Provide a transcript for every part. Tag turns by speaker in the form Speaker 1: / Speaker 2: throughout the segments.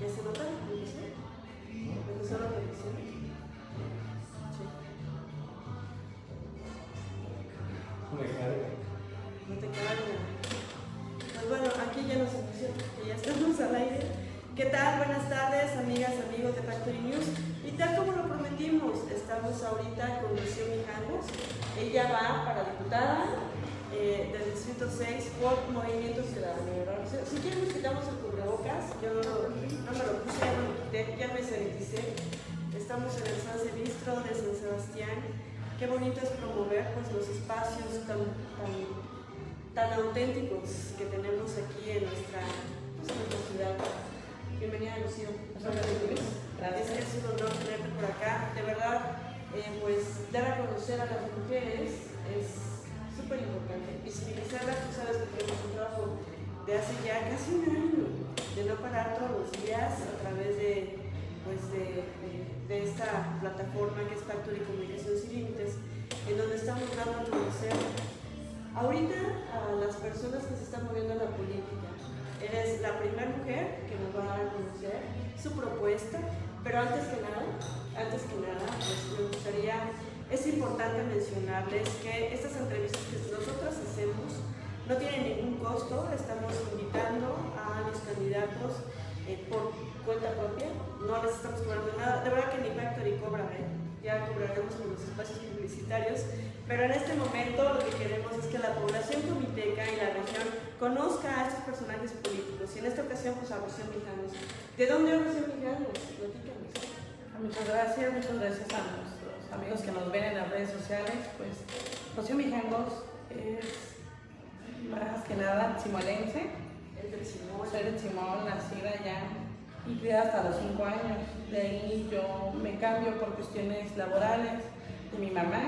Speaker 1: ¿Ya se nota la televisión? ¿Empezó la televisión? Sí. No te carga. Pues bueno, aquí ya nos emociona, que ya estamos al aire. ¿Qué tal? Buenas tardes, amigas, amigos de Factory News. Y tal como lo prometimos, estamos ahorita con Lucía Mijangos. Ella va para diputada eh, del Distrito 6 por Movimiento Ciudadano. Si, quieren nos quitamos el cubrebocas, yo no, me lo puse, ya me lo quité, ya me saniticé. Estamos en el San Silvestro de San Sebastián. Qué bonito es promover pues, los espacios tan, tan, tan auténticos que tenemos aquí en nuestra, pues, en nuestra ciudad. Bienvenida, Lucía.
Speaker 2: Gracias.
Speaker 1: Es es un honor tenerte por acá. De verdad, eh, pues dar a conocer a las mujeres es súper importante. Visibilizarlas, tú sabes que tenemos un trabajo de hace ya casi un año, de no parar todos los días a través de, pues de, de- de esta plataforma que es Factory Comunicación Sin Límites, en donde estamos dando a conocer ahorita a las personas que se están moviendo en la política. Eres la primera mujer que nos va a dar a conocer su propuesta, pero antes que nada, antes que nada, pues me gustaría, es importante mencionarles que estas entrevistas que nosotros hacemos no tienen ningún costo, estamos invitando a los candidatos eh, por cuenta propia, no les estamos cobrando nada, de verdad que ni Factory cobra, ¿eh? ya cobraremos por los espacios publicitarios, pero en este momento lo que queremos es que la población comiteca y la región conozca a estos personajes políticos, y en esta ocasión pues a Rocío Mijanos. ¿De dónde es Rocío Mijanos? Platícanos.
Speaker 2: Muchas gracias, muchas gracias a nuestros amigos que nos ven en las redes sociales. Pues Rocío Mijangos es más que nada chimolense.
Speaker 1: Del Simón.
Speaker 2: Soy de Chimón, nacida ya y criada hasta los 5 años. De ahí yo me cambio por cuestiones laborales de mi mamá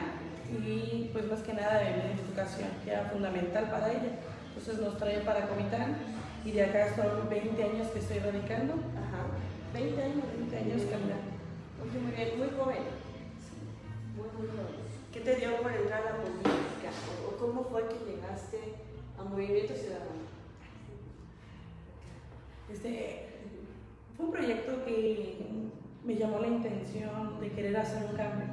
Speaker 2: y pues más que nada de mi educación, que era fundamental para ella. Entonces nos trae para Comitán y de acá son 20 años que estoy radicando,
Speaker 1: Ajá. 20 años.
Speaker 2: 20 años.
Speaker 1: Oye, muy bien, muy joven. Muy, muy joven. ¿Qué te dio por entrar a la política? ¿O o cómo fue que llegaste a Movimiento Ciudadano?
Speaker 2: Este, fue un proyecto que me llamó la intención de querer hacer un cambio.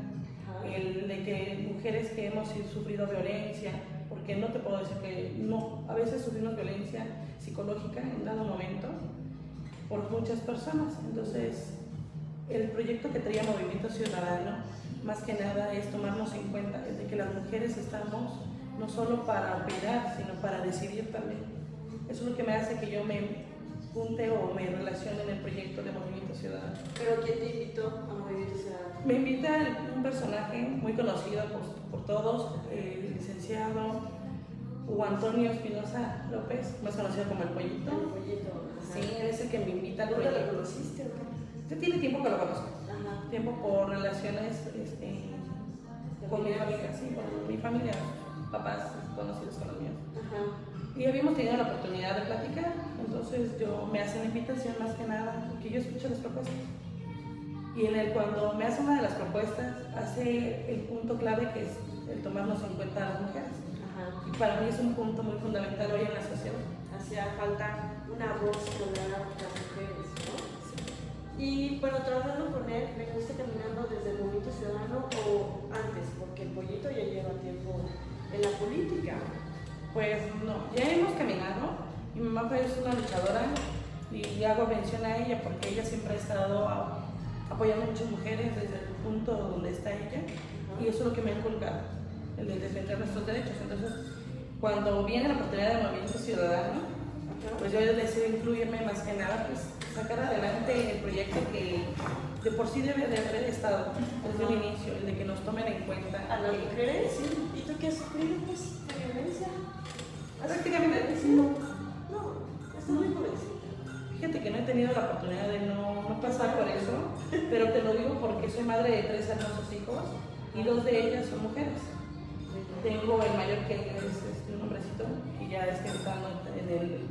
Speaker 2: El de que mujeres que hemos sufrido violencia, porque no te puedo decir que no, a veces sufrimos violencia psicológica en dado momento por muchas personas. Entonces, el proyecto que traía Movimiento Ciudadano, más que nada, es tomarnos en cuenta de que las mujeres estamos no solo para opinar, sino para decidir también. Eso es lo que me hace que yo me junte o me relacione en el proyecto de Movimiento Ciudadano.
Speaker 1: ¿Pero quién te invitó a Movimiento Ciudadano?
Speaker 2: Me invita un personaje muy conocido por, por todos, el licenciado Hugo Antonio Espinosa López, más conocido como el Pollito.
Speaker 1: El pollito. Ajá.
Speaker 2: Sí, es el que me invita al
Speaker 1: ¿Dónde lo
Speaker 2: proyecto.
Speaker 1: conociste o qué?
Speaker 2: Ya tiene tiempo que lo conozco,
Speaker 1: Ajá.
Speaker 2: tiempo por relaciones este, con mi familia, sí, con mi familia, papás conocidos con los míos.
Speaker 1: Ajá.
Speaker 2: Y habíamos tenido la oportunidad de platicar, entonces yo me hace la invitación más que nada, porque yo escucho las propuestas. Y en el, cuando me hace una de las propuestas, hace el punto clave que es el tomarnos en cuenta a las mujeres.
Speaker 1: Ajá.
Speaker 2: Y para mí es un punto muy fundamental hoy en la sociedad.
Speaker 1: Hacía falta una voz con las mujeres, ¿no? Y bueno, trabajando con él, ¿me gusta caminando desde el Movimiento Ciudadano o antes? Porque el pollito ya lleva tiempo en la política.
Speaker 2: Pues no, ya hemos caminado. Mi mamá fue una luchadora y hago mención a ella porque ella siempre ha estado apoyando a muchas mujeres desde el punto donde está ella y eso es lo que me ha inculcado, el de defender nuestros derechos. Entonces, cuando viene la oportunidad de movimiento ciudadano, pues yo decido incluirme más que nada, pues sacar adelante el proyecto que de por sí debe de haber estado desde el inicio, el de que nos tomen en cuenta.
Speaker 1: ¿A las mujeres? ¿Y tú qué has sufrido, pues, de violencia? ¿Has
Speaker 2: Prácticamente no.
Speaker 1: No, muy jovencita.
Speaker 2: Fíjate que no he tenido la oportunidad de no, no pasar por eso, pero te lo digo porque soy madre de tres hermosos hijos y dos de ellas son mujeres. Tengo el mayor que es este, un hombrecito y ya está entrando en el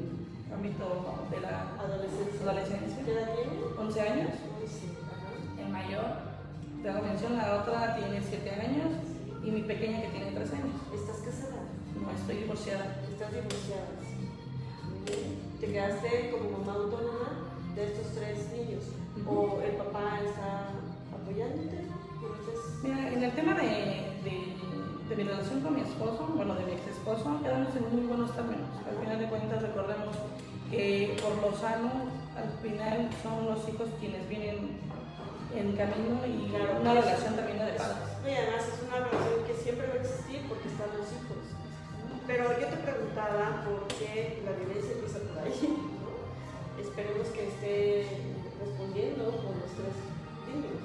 Speaker 2: ámbito de la
Speaker 1: Adolescencia.
Speaker 2: adolescencia,
Speaker 1: ¿Qué edad tiene?
Speaker 2: 11 años.
Speaker 1: Sí.
Speaker 2: El mayor, te hago mención, la otra tiene 7 años y mi pequeña que tiene 3 años.
Speaker 1: ¿Estás casada?
Speaker 2: No, estoy divorciada.
Speaker 1: ¿Estás divorciada? ¿Te quedaste como mamá autónoma de estos tres niños? ¿O el papá está apoyándote?
Speaker 2: Mira, en el tema de, de, mi relación con mi esposo, bueno, de mi ex esposo, quedamos en muy buenos términos. Al final de cuentas, recordemos que por lo sano, al final son los hijos quienes vienen en camino y una relación también de padres.
Speaker 1: Y además es una te preguntaba por qué la violencia empieza por ahí. Esperemos que esté respondiendo con los tres niños.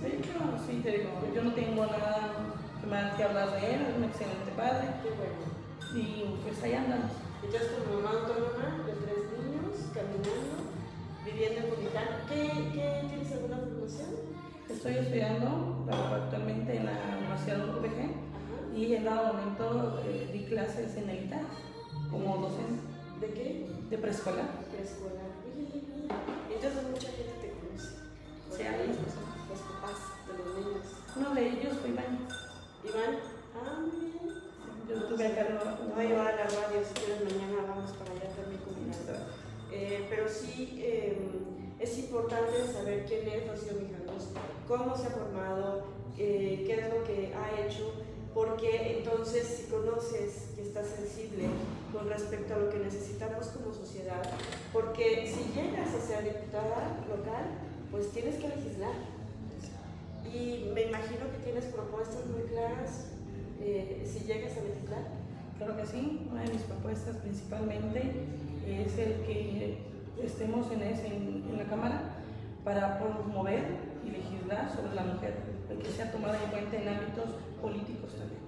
Speaker 2: De hecho, sí, te digo, yo no tengo nada más que hablar de él, es un excelente padre.
Speaker 1: Qué bueno.
Speaker 2: Y pues ahí andamos.
Speaker 1: Entonces, como mamá autónoma de tres niños, caminando, viviendo en Comitán, ¿qué, qué tienes alguna formación?
Speaker 2: Estoy estudiando actualmente en la Universidad de UPG y en dado momento eh, di clases en el ITAC como docente.
Speaker 1: ¿De qué?
Speaker 2: De preescolar.
Speaker 1: Preescolar. Entonces mucha gente te conoce.
Speaker 2: Sí,
Speaker 1: los papás de los niños.
Speaker 2: Uno de ellos fue Iván.
Speaker 1: Iván, ah.
Speaker 2: Yo tuve acá
Speaker 1: no, no iba a la radio, si quieres mañana vamos para allá también con eh, pero sí eh, es importante saber quién es Rocío Mijangos, cómo se ha formado, eh, qué es lo que ha hecho, porque entonces si conoces y estás sensible con respecto a lo que necesitamos como sociedad, porque si llegas a ser diputada local, pues tienes que legislar. Y me imagino que tienes propuestas muy claras si llegas a legislar.
Speaker 2: Claro que sí, una de mis propuestas principalmente es el que estemos en, ese, en, la Cámara para promover y legislar sobre la mujer, el que sea tomada en cuenta en ámbitos políticos también,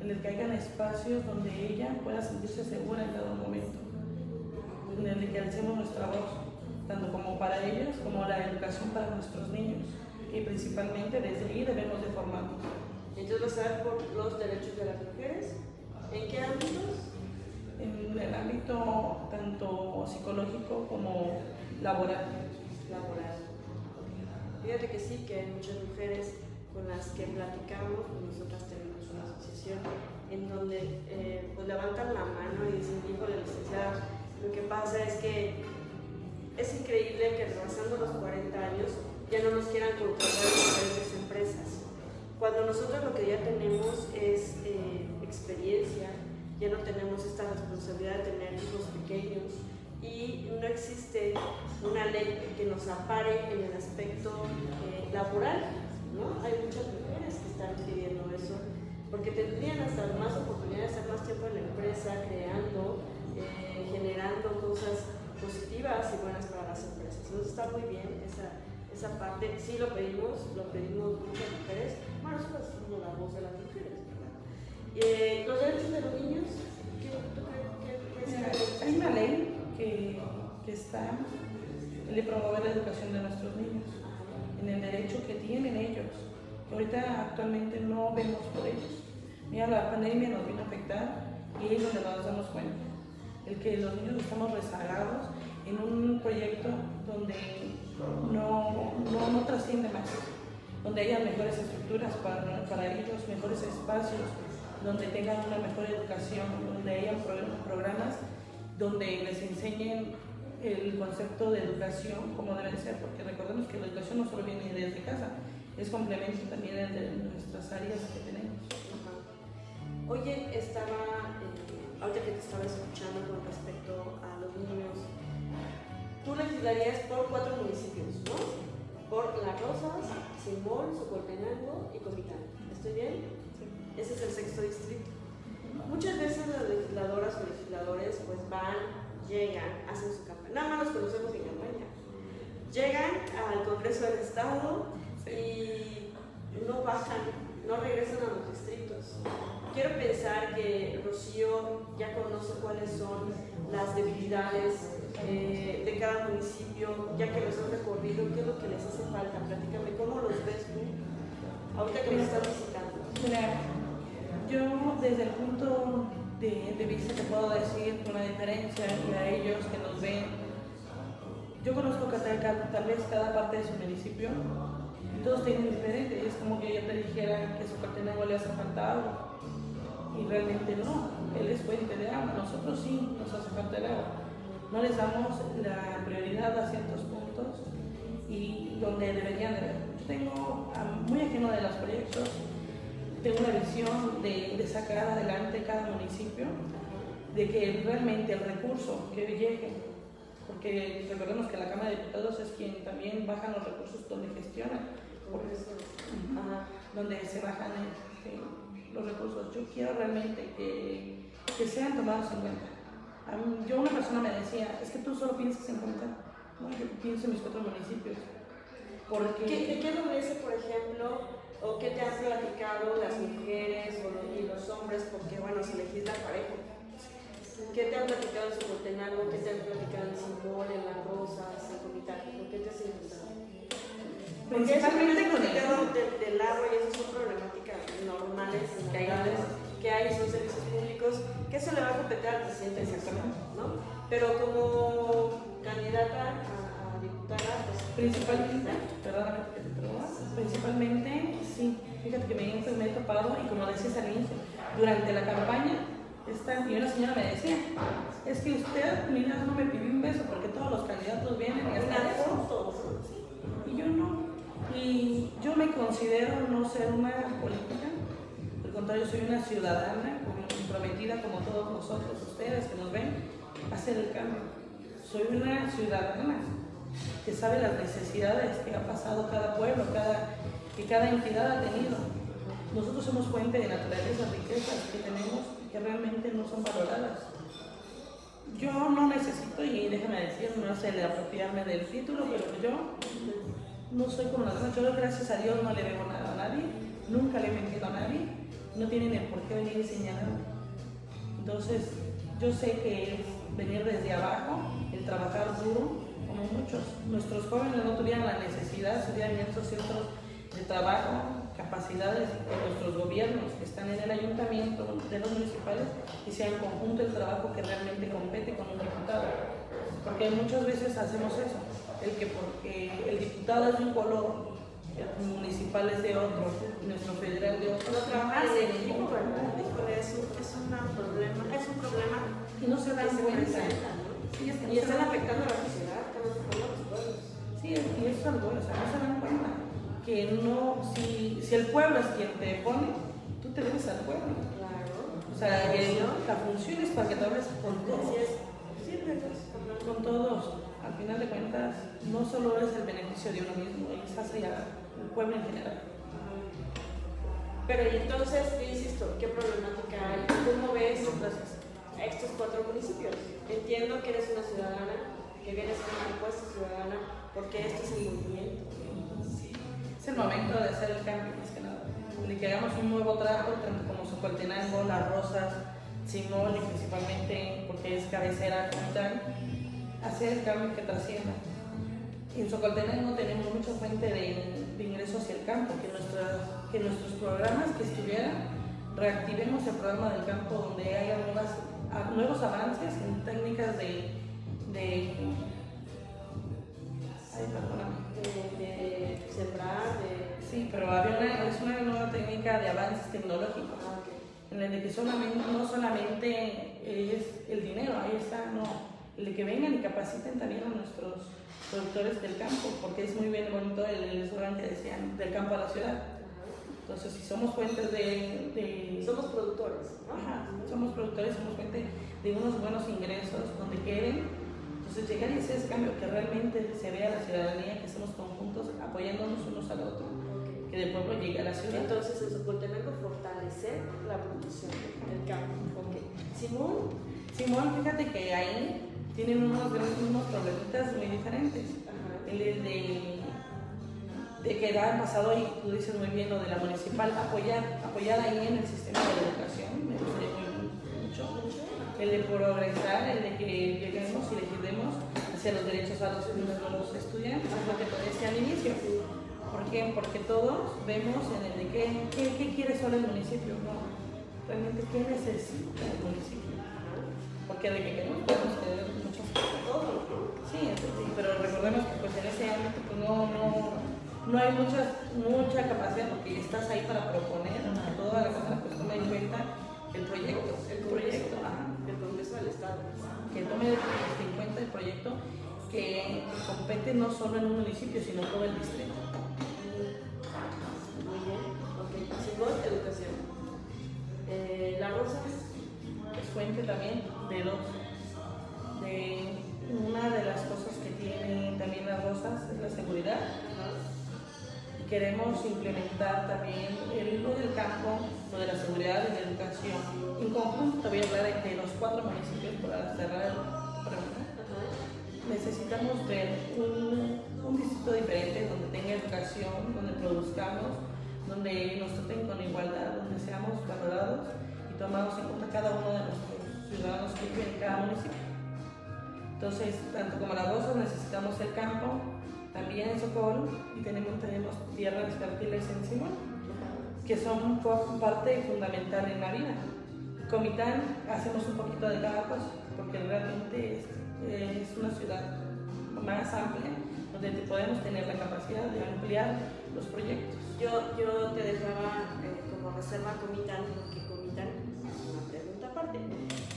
Speaker 2: en el que hayan espacios donde ella pueda sentirse segura en cada momento, en el que alcemos nuestra voz, tanto como para ellas como la educación para nuestros niños, y principalmente desde ahí debemos de formarnos.
Speaker 1: Entonces, ¿vas a por los derechos de las mujeres? ¿En qué ámbitos?
Speaker 2: En el ámbito tanto psicológico como laboral.
Speaker 1: Laboral. Fíjate que sí, que hay muchas mujeres con las que platicamos, nosotras tenemos una asociación en donde eh, pues levantan la mano y dicen, hijo de licenciada, lo que pasa es que es increíble que pasando los 40 años ya no nos quieran contratar en diferentes empresas. Cuando nosotros lo que ya tenemos es eh, experiencia, ya no tenemos esta responsabilidad de tener hijos pequeños y no existe una ley que nos apare en el aspecto eh, laboral. ¿no? Hay muchas mujeres que están pidiendo eso porque tendrían hasta más oportunidad de estar más tiempo en la empresa, creando, eh, generando cosas positivas y buenas para las empresas. Entonces está muy bien esa, esa parte. Sí lo pedimos, lo pedimos muchas mujeres. Bueno, nosotros la voz de las mujeres. Eh, los derechos de los niños, ¿qué, qué,
Speaker 2: Hay una ley que, que está de promover la educación de nuestros niños, en el derecho que tienen ellos. Ahorita actualmente no vemos por ellos. Mira, la pandemia nos vino a afectar y es donde nos damos cuenta. El que los niños estamos rezagados en un proyecto donde no, no, no trasciende más, donde haya mejores estructuras para, para ellos, mejores espacios, donde tengan una mejor educación, donde hayan programas donde les enseñen el concepto de educación como debe ser, porque recordemos que la educación no solo viene desde casa, es complemento también de nuestras áreas que tenemos.
Speaker 1: Oye, estaba, eh, ahorita que te estaba escuchando con respecto a los niños, tú legislarías por cuatro municipios, ¿no? Por Las Rosas, Simón, Socoltenango y Comitán. ¿Estoy bien? Ese es el sexto distrito. Muchas veces las legisladoras o legisladores pues van, llegan, hacen su campaña. Nada más los conocemos en campaña. Llegan al Congreso del Estado y no bajan, no regresan a los distritos. Quiero pensar que Rocío ya conoce cuáles son las debilidades eh, de cada municipio, ya que los han recorrido, qué es lo que les hace falta. Platícame, ¿cómo los ves tú? Ahorita que me estás visitando.
Speaker 2: Yo desde el punto de, vista te puedo decir una diferencia a ellos que nos ven. Yo conozco que tal, vez cada parte de su municipio y todos tienen diferente. Es como que yo te dijera que su no le hace falta agua. Y realmente no. Él es fuente de agua. Nosotros sí nos hace falta el agua. no les damos la prioridad a ciertos puntos y donde deberían de ver. Yo tengo muy ajeno de los proyectos, tengo una visión de, de sacar adelante cada municipio, de que realmente el recurso que llegue, porque recordemos que la Cámara de Diputados es quien también baja los recursos donde gestiona, donde se bajan este, los recursos. Yo quiero realmente que, que sean tomados en cuenta. yo una persona me decía, es que tú solo piensas en cuenta, no, yo pienso en mis cuatro municipios.
Speaker 1: Porque... ¿Qué, ¿Qué dice, por ejemplo, o qué te han platicado las mujeres o los, y los hombres? Porque, bueno, se legisla parejo. ¿Qué te han platicado en Socotenango? ¿Qué te han platicado en Simbol, en Las Rosas, en Comitán? ¿Por qué te has inventado? Principalmente con el del, del agua y esas son problemáticas normales, que hay, son servicios públicos, que eso le va a competir al presidente ¿no? Pero como candidata a, diputada, pues...
Speaker 2: Principalmente, que te principalmente, sí, fíjate que me, me he topado y como decías al inicio, durante la campaña, esta, y una señora me decía, es que usted, mira, no me pidió un beso porque todos los candidatos vienen y hasta eso. Y yo no. Y yo me considero no ser una política, al contrario, soy una ciudadana comprometida como todos nosotros, ustedes que nos ven, a hacer el cambio. Soy una ciudadana que sabe las necesidades que ha pasado cada pueblo, cada, que cada entidad ha tenido. Nosotros somos fuente de naturaleza, riquezas que tenemos que realmente no son valoradas. Yo no necesito, y déjame decir, no sé de apropiarme del título, pero yo no soy como las. Yo, gracias a Dios, no le debo nada a nadie, nunca le he mentido a nadie, no tienen por qué venir y señalarme. Entonces, yo sé que es venir desde abajo, el trabajar duro, como muchos. Nuestros jóvenes no tuvieran la necesidad, se hubieran estos centros de trabajo, capacidades de nuestros gobiernos que están en el ayuntamiento, de los municipales, y sea en conjunto el trabajo que realmente compete con un diputado. Porque muchas veces hacemos eso el que porque el diputado es de un color, el municipal es de otro, nuestro federal de otro.
Speaker 1: No en equipo, ¿verdad? es un, es problema, es un problema
Speaker 2: y no se dan cuenta.
Speaker 1: Y están afectando a la sociedad,
Speaker 2: Sí, y eso es algo, o sea, no se dan que no, si, si el pueblo es quien te pone, tú te debes al pueblo.
Speaker 1: Claro.
Speaker 2: O sea, la función es para que te hables con todos.
Speaker 1: Sí,
Speaker 2: con todos al final de cuentas, no solo es el beneficio de uno mismo, es hacia el pueblo en general.
Speaker 1: Pero y entonces, yo insisto, ¿qué problemática hay? ¿Cómo ves a estos cuatro municipios? Entiendo que eres una ciudadana, que vienes con una propuesta ciudadana, porque esto es el movimiento.
Speaker 2: Es el momento de hacer el cambio, más que nada. De que hagamos un nuevo trato, como Socoltenango, Las Rosas, Simón, y principalmente porque es cabecera como tal hacer el cambio que trascienda. En Socoltenango tenemos mucha fuente de, ingresos hacia el campo, que, que nuestros programas que estuvieran, reactivemos el programa del campo donde haya nuevos avances en técnicas de, de
Speaker 1: de, sembrar, de...
Speaker 2: Sí, pero había una, es una nueva técnica de avances tecnológicos, ah, en el de que solamente, no solamente es el dinero, ahí está, no, de que vengan y capaciten también a nuestros productores del campo, porque es muy bien bonito el eslogan que decían, del campo a la ciudad. Entonces, si somos fuentes de...
Speaker 1: somos productores.
Speaker 2: Ajá, somos productores, somos fuente de unos buenos ingresos donde quieren. Entonces, llegar y hacer ese cambio, que realmente se vea la ciudadanía, que estamos conjuntos, apoyándonos unos al otro, que del pueblo llegue a la ciudad.
Speaker 1: Entonces, en Soportenango, fortalecer la producción del campo. Simón,
Speaker 2: Simón, fíjate que ahí tienen unos, unos problemitas muy diferentes. El de, de que ha pasado, y tú dices muy bien lo de la municipal, apoyar, apoyar ahí en el sistema de educación, me gustaría mucho, mucho. El de progresar, el de que lleguemos y legislemos hacia los derechos a los, los estudiantes, es lo que te decía al inicio. ¿Por qué? Porque todos vemos en el de qué, qué, quiere solo el municipio. Realmente qué necesita el municipio. Porque de que queremos podemos tener Sí, pero recordemos que pues en ese ámbito pues, no, no, no hay mucha, mucha capacidad porque estás ahí para proponer a toda la Cámara, pues toma en cuenta el proyecto, el proyecto, ajá.
Speaker 1: El Congreso del Estado.
Speaker 2: que tome en cuenta el proyecto que compete no solo en un municipio, sino todo el distrito.
Speaker 1: Educación. Eh, la rosa.
Speaker 2: Es fuente también de dos. De una de las cosas que tiene también las rosas es la seguridad. Queremos implementar también el lo del campo, lo de la seguridad y la educación. En conjunto, voy a hablar de los cuatro municipios para cerrar pregunta.
Speaker 1: Ajá.
Speaker 2: necesitamos ver un, un distrito diferente donde tenga educación, donde produzcamos, donde nos traten con igualdad, donde seamos valorados y tomados en cuenta cada uno de nuestros ciudadanos que viven en cada municipio. Entonces, tanto como la Rosa necesitamos el campo, también en Socorro y tenemos, tenemos tierras fértiles en Simón, que son parte fundamental en la vida. Comitán hacemos un poquito de cada cosa, porque realmente es, es una ciudad más amplia, donde podemos tener la capacidad de ampliar los proyectos.
Speaker 1: Yo, yo te dejaba eh, como reserva Comitán, porque Comitán es una pregunta aparte.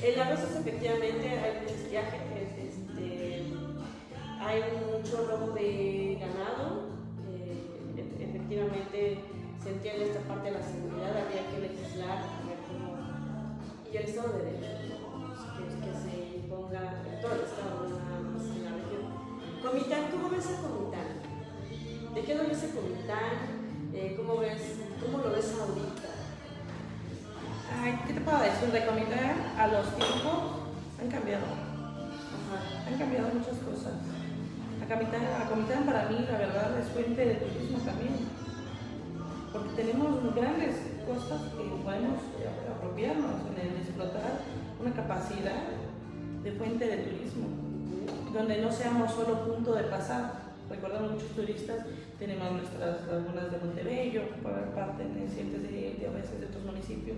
Speaker 1: En las rosas efectivamente hay mucho estiaje, es- este, hay mucho robo de ganado, eh, e- efectivamente se entiende esta parte de la seguridad, habría que legislar. Y el Estado de Derecho, ¿no? que, que se imponga en todo el Estado, no en la región. Comitán, ¿cómo ves a Comitán? ¿De qué lo ves a Comitán? Eh, ¿Cómo ves, cómo lo ves ahorita?
Speaker 2: Ay, ¿Qué te puedo decir? De Comitán a los tiempos han cambiado.
Speaker 1: Ajá.
Speaker 2: Han cambiado muchas cosas. A Comitán, a Comitán para mí, la verdad, es fuente de turismo también. Porque tenemos grandes cosas que podemos apropiarnos en el explotar una capacidad de fuente de turismo, donde no seamos solo punto de pasar. Recordamos muchos turistas, tenemos nuestras lagunas de Montebello, por parte de, de, de a veces de otros municipios,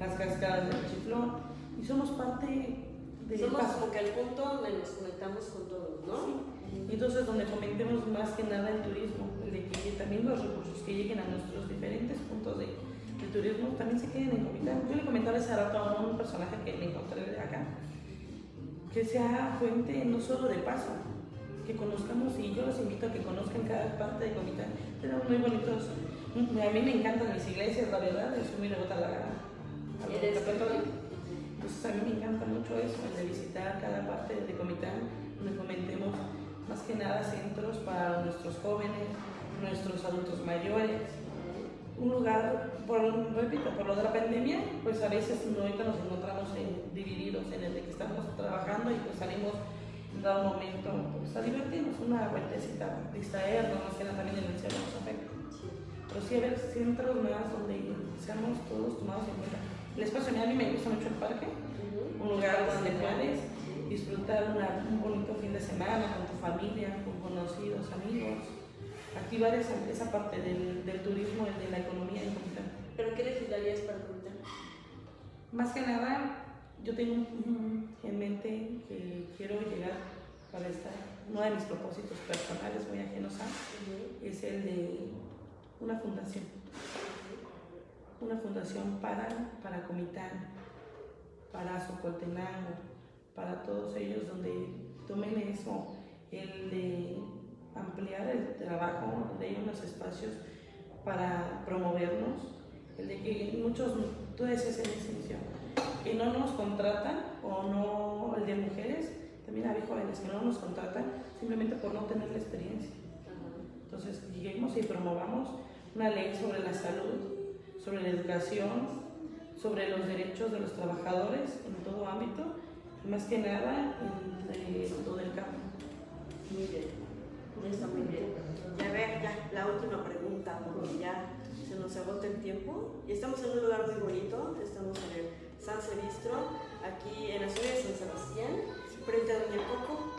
Speaker 2: las cascadas del Chiflón, y somos parte de
Speaker 1: Somos
Speaker 2: paso.
Speaker 1: como que el punto donde nos conectamos con todos, ¿no?
Speaker 2: Y entonces donde fomentemos más que nada el turismo, el de que también los recursos que lleguen a nuestros diferentes puntos de, de turismo también se queden en Comitán. Yo le comentaba ese rato a un personaje que me encontré acá, que sea fuente no solo de paso, que conozcamos y yo los invito a que conozcan cada parte de Comitán. Tenemos muy bonitos, a mí me encantan mis iglesias, la verdad, yo soy muy devota a la, a la
Speaker 1: ¿Eres.
Speaker 2: Entonces a mí me encanta mucho eso, el de visitar cada parte de Comitán, donde fomentemos más que nada centros para nuestros jóvenes, nuestros adultos mayores. Un lugar, por, repito, por lo de la pandemia, pues a veces ahorita nos encontramos en- divididos en el de que estamos trabajando y pues salimos en dado momento pues, a divertirnos, una vueltecita, distraernos, más que también el encierro nos afecta.
Speaker 1: Sí.
Speaker 2: Pero sí haber centros más donde seamos todos tomados en cuenta. El espacio, a mí me gusta mucho el parque, un lugar donde puedes
Speaker 1: Sí.
Speaker 2: disfrutar una- un bonito fin de semana con tu familia, con conocidos, amigos, activar esa, esa parte del, del turismo de la economía en.
Speaker 1: ¿Pero qué legislarías para Comitán?
Speaker 2: Más que nada, yo tengo en mente que quiero llegar para estar, uno de mis propósitos personales muy ajenos a, es el de una fundación, una fundación para, para Comitán, para Socoltenango, para todos ellos donde tomen eso, el de ampliar el trabajo de unos espacios para promovernos, el de que muchos, tú decías en inicio, que no nos contratan o no, el de mujeres, también hay jóvenes que no nos contratan simplemente por no tener la experiencia. Entonces, lleguemos y promovamos una ley sobre la salud, sobre la educación, sobre los derechos de los trabajadores en todo ámbito, y más que nada en el- lo del campo.
Speaker 1: Muy bien. Está muy bien. Ya ver, ya, la última pregunta, porque ya se nos agota el tiempo. Y estamos en un lugar muy bonito, estamos en el San Sebistro, aquí en la ciudad de San Sebastián, frente a Doña Coco.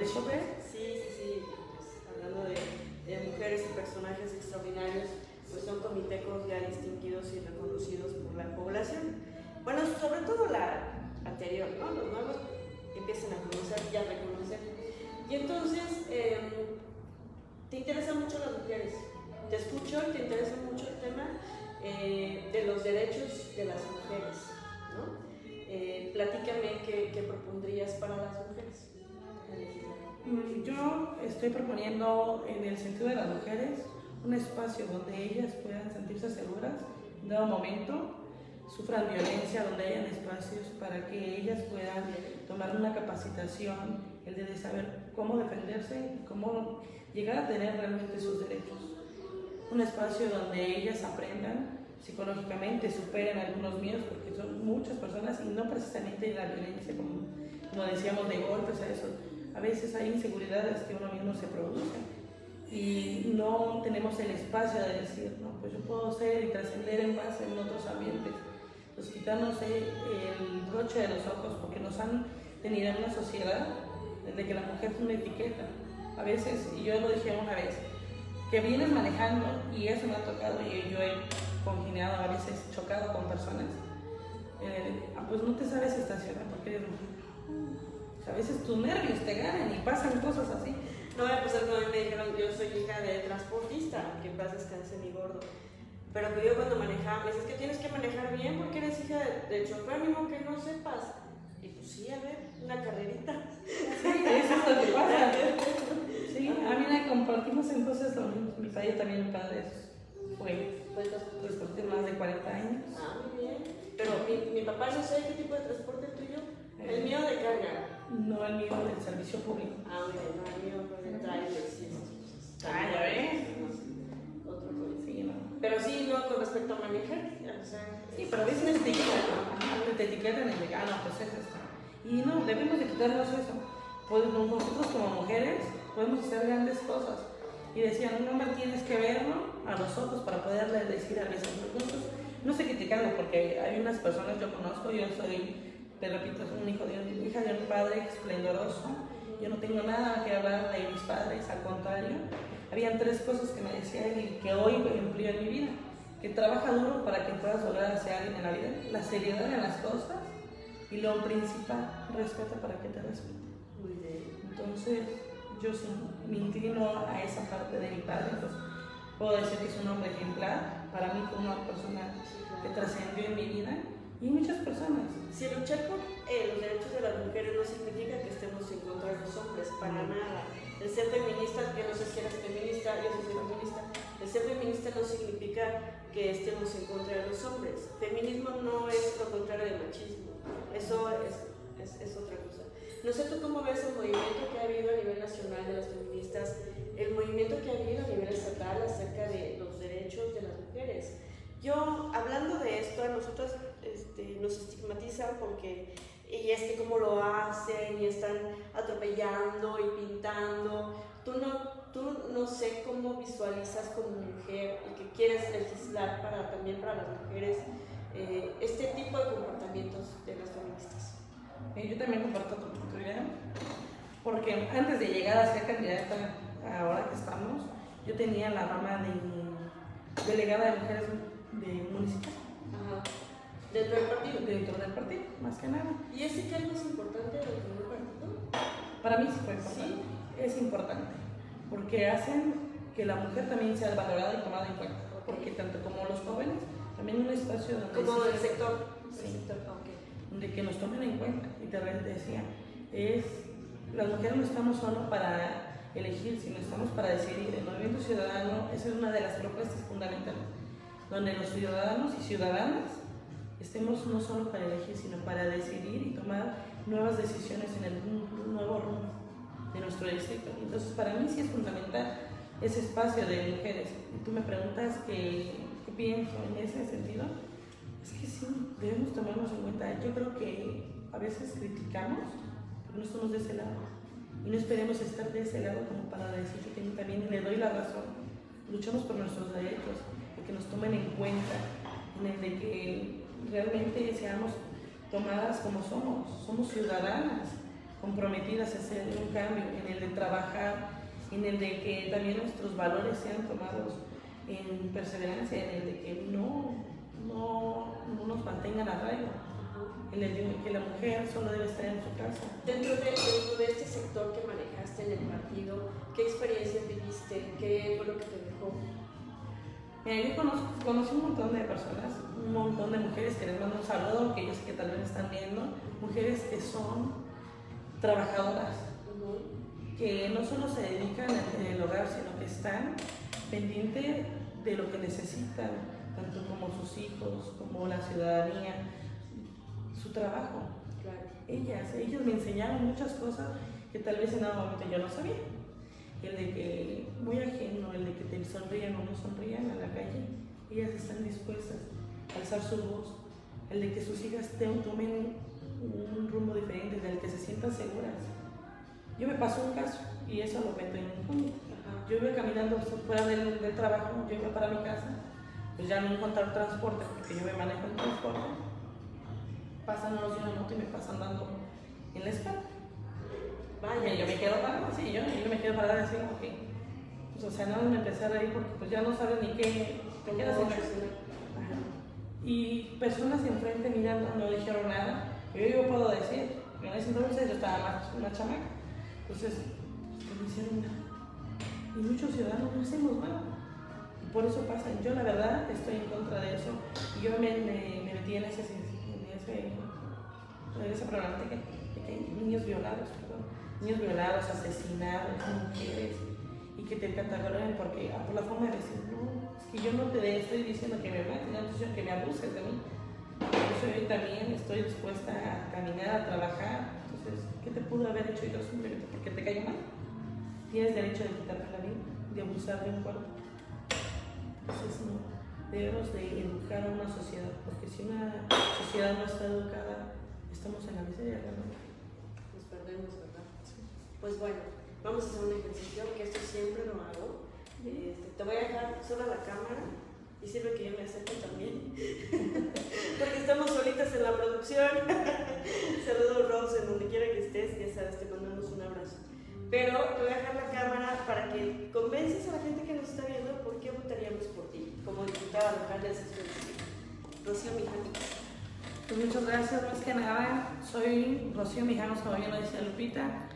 Speaker 2: ¿Le chope?
Speaker 1: Sí, sí, sí. Pues, hablando de, de mujeres y personajes extraordinarios, pues son comitecos ya distinguidos y reconocidos por la población. Bueno, sobre todo la anterior, ¿no? Los nuevos empiezan a conocer y a reconocer. Y entonces, em, te interesan mucho las mujeres. Te escucho y te interesa mucho el tema. Eh, de los derechos de las mujeres. ¿no? Eh, platícame qué, propondrías para las mujeres.
Speaker 2: Yo estoy proponiendo en el sentido de las mujeres un espacio donde ellas puedan sentirse seguras en dado momento, sufran violencia, donde hayan espacios para que ellas puedan tomar una capacitación, el de saber cómo defenderse cómo llegar a tener realmente sus derechos. Un espacio donde ellas aprendan psicológicamente, superen algunos miedos, porque son muchas personas y no precisamente la violencia, como, como decíamos, de golpes a eso. A veces hay inseguridades que uno mismo se produce y no tenemos el espacio de decir, no, pues yo puedo ser y trascender en paz en otros ambientes. Pues quitarnos el broche de los ojos porque nos han tenido en una sociedad desde que la mujer es una etiqueta. A veces, y yo lo dije una vez, que vienes manejando, y eso me ha tocado, y yo he congeniado, a veces chocado con personas, eh, ah, pues no te sabes estacionar porque eres mujer. a veces tus nervios te ganan y pasan cosas así.
Speaker 1: No voy a pasar como me dijeron, yo soy hija de transportista, que en paz descanse mi gordo. Pero yo cuando manejaba me dices que tienes que manejar bien porque eres hija de, de chofer, mismo que no sepas. Y pues sí, a ver, una carrerita.
Speaker 2: Sí, eso es lo que pasa. Sí, a mí me compartimos entonces lo mismo. Mi padre también, mi padre fue transporte más de 40 años.
Speaker 1: Ah, muy bien. Pero mi, mi papá no sé qué tipo de transporte tuyo. El eh, mío de carga.
Speaker 2: No, el mío del servicio público.
Speaker 1: Ah, muy bien, no, el mío fue de trailer, sí,
Speaker 2: Ah, ya ves.
Speaker 1: Otro sí, no. Pero sí, no, con respecto a manejar, o sea.
Speaker 2: Sí, pero a veces te etiquetan, te etiquetan en el, ah, no, pues es esto. Y no, debemos de quitarnos eso. Pues nosotros como mujeres podemos hacer grandes cosas. Y decían, no me tienes que verlo a nosotros para poderle decir a mis nosotros. No sé criticando porque hay unas personas, yo conozco, yo soy, te repito, soy un hijo de un, hija de un padre esplendoroso. Yo no tengo nada que hablar de mis padres, al contrario. Habían tres cosas que me decía él y que hoy empleo en mi vida. Que trabaja duro para que puedas lograr ser alguien en la vida. La seriedad en las cosas y lo principal, respeta para que te respete. Entonces, yo sí me inclino a esa parte de mi padre. Entonces, puedo decir que es un hombre ejemplar. Para mí fue una persona que trascendió en mi vida y muchas personas.
Speaker 1: Si luchar por eh, los derechos de las mujeres no significa que estemos en contra de los hombres, para nada. El ser feminista, que no sé si eres feminista, yo soy feminista, el ser feminista no significa que estemos en contra de los hombres. Feminismo no es lo contrario del machismo. Eso es, es, es, otra cosa. No sé tú cómo ves el movimiento que ha habido a nivel nacional de las feministas, el movimiento que ha habido a nivel estatal acerca de los derechos de las mujeres. Yo, hablando de esto, a nosotros este, nos estigmatizan porque y es que cómo lo hacen y están atropellando y pintando. Tú no, tú no sé cómo visualizas como mujer y que quieres legislar para, también para las mujeres eh, este tipo de comportamientos de las feministas.
Speaker 2: Eh, yo también comparto tu idea, porque antes de llegar a ser candidata, ahora que estamos, yo tenía la rama de delegada de mujeres de municipio.
Speaker 1: Ajá. ¿Dentro del partido?
Speaker 2: Dentro del partido, más que nada.
Speaker 1: ¿Y ese qué es importante dentro del partido?
Speaker 2: Para mí sí fue importante. Es importante, porque hacen que la mujer también sea valorada y tomada en cuenta, porque tanto como los jóvenes también un espacio donde...
Speaker 1: Como del sector.
Speaker 2: Sí, donde que nos tomen en cuenta. Y te decía, es, las mujeres no estamos solo para elegir, sino estamos para decidir. El movimiento ciudadano, esa es una de las propuestas fundamentales, donde los ciudadanos y ciudadanas estemos no solo para elegir, sino para decidir y tomar nuevas decisiones en el nuevo rumbo de nuestro distrito. Entonces, para mí sí es fundamental ese espacio de mujeres. Y tú me preguntas que pienso en ese sentido es que sí, debemos tomarnos en cuenta. Yo creo que a veces criticamos, pero no estamos de ese lado. Y no esperemos estar de ese lado como para decir que también le doy la razón. Luchamos por nuestros derechos, de que nos tomen en cuenta, en el de que realmente seamos tomadas como somos. Somos ciudadanas comprometidas a hacer un cambio, en el de trabajar, en el de que también nuestros valores sean tomados en perseverancia, en el de que no, no, no nos mantengan a rayo, en el de que la mujer solo debe estar en su casa.
Speaker 1: Dentro de, dentro de este sector que manejaste en el partido, ¿qué experiencias viviste? ¿Qué fue lo que te dejó?
Speaker 2: Mira, yo conozco, conocí un montón de personas, un montón de mujeres que les mando un saludo, que yo sé que tal vez están viendo, mujeres que son trabajadoras, que no solo se dedican en el hogar, sino que están pendientes de lo que necesitan, tanto como sus hijos, como la ciudadanía, su trabajo. Ellas, ellos me enseñaron muchas cosas que tal vez en algún momento yo no sabía. El de que, muy ajeno, el de que te sonrían o no sonrían a la calle, ellas están dispuestas a alzar su voz, el de que sus hijas tomen un rumbo diferente, del que se sientan seguras. Yo me pasó un caso y eso lo meto en un punto. Yo iba caminando fuera del, del, trabajo, yo iba para mi casa, pues ya no encontrar transporte porque yo me manejo en transporte. Pasan unos de una moto y me pasan dando en la espalda. Vaya, yo me quedo parada, sí, yo, yo me quedo parada así como que, pues, o sea, no me empecé a reír porque pues ya no sabes ni qué, te quedas en Y personas enfrente mirando no dijeron nada. Yo, yo puedo decir, en ese entonces yo estaba más una chamaca. Entonces, pues, no hicieron nada. Y muchos ciudadanos no hacemos nada. Por eso pasa. Yo la verdad estoy en contra de eso. Yo me, me, me metí en ese, en ese, en ese problemática de que niños violados, perdón niños violados, asesinados, mujeres, y que te cataloguen porque, ah, por la forma de decir, no, es que yo no te estoy diciendo que me mates, no que me abuses de mí. Yo también estoy dispuesta a caminar, a trabajar. Entonces, ¿qué te pudo haber hecho yo simplemente porque te cayó mal? Tienes derecho de quitarte la vida, de abusar de un cuerpo. Entonces, no, debemos de educar a una sociedad, porque si una sociedad no está educada, estamos en la miseria, ¿no?
Speaker 1: Nos perdemos pues bueno, vamos a hacer un ejercicio que esto siempre lo hago. Este, te voy a dejar sola la cámara y sirve que yo me acerque también, porque estamos solitas en la producción. Saludos Rose, en donde quiera que estés, ya sabes, te mandamos un abrazo. Pero te voy a dejar la cámara para que convences a la gente que nos está viendo por qué ti, como diputada local de Sexto Rocío Mijano.
Speaker 2: Pues muchas gracias, más que nada, soy Rocío Mijano, como bien lo decía Lupita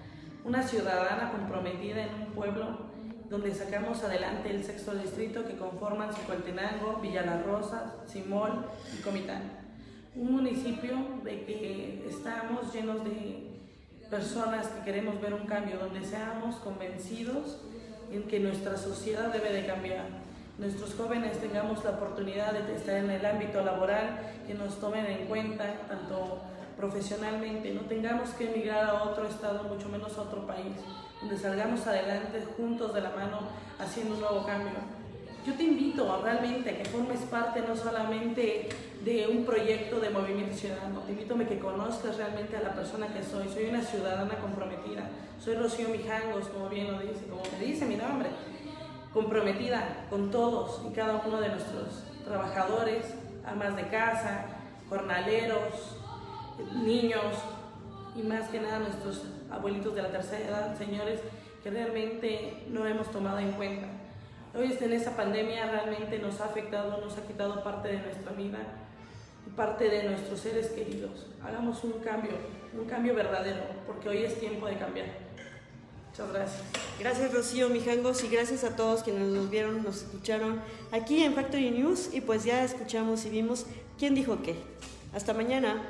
Speaker 2: una ciudadana comprometida en un pueblo donde sacamos adelante el sexto distrito que conforman Zicualtenango, Villa Las Rosas, Simol y Comitán. Un municipio de que estamos llenos de personas que queremos ver un cambio, donde seamos convencidos en que nuestra sociedad debe de cambiar. Nuestros jóvenes tengamos la oportunidad de estar en el ámbito laboral, que nos tomen en cuenta tanto profesionalmente, no tengamos que emigrar a otro estado, mucho menos a otro país, donde salgamos adelante juntos de la mano haciendo un nuevo cambio. Yo te invito realmente a que formes parte no solamente de un proyecto de movimiento ciudadano, te invito a que conozcas realmente a la persona que soy. Soy una ciudadana comprometida, soy Rocío Mijangos, como bien lo dice, como me dice mi nombre, comprometida con todos y cada uno de nuestros trabajadores, amas de casa, jornaleros, niños y más que nada nuestros abuelitos de la tercera edad, señores, que realmente no hemos tomado en cuenta. Hoy en esa pandemia realmente nos ha afectado, nos ha quitado parte de nuestra vida y parte de nuestros seres queridos. Hagamos un cambio, un cambio verdadero, porque hoy es tiempo de cambiar. Gracias.
Speaker 1: Gracias Rocío Mijangos y gracias a todos quienes nos vieron, nos escucharon aquí en Factory News y pues ya escuchamos y vimos quién dijo qué. Hasta mañana.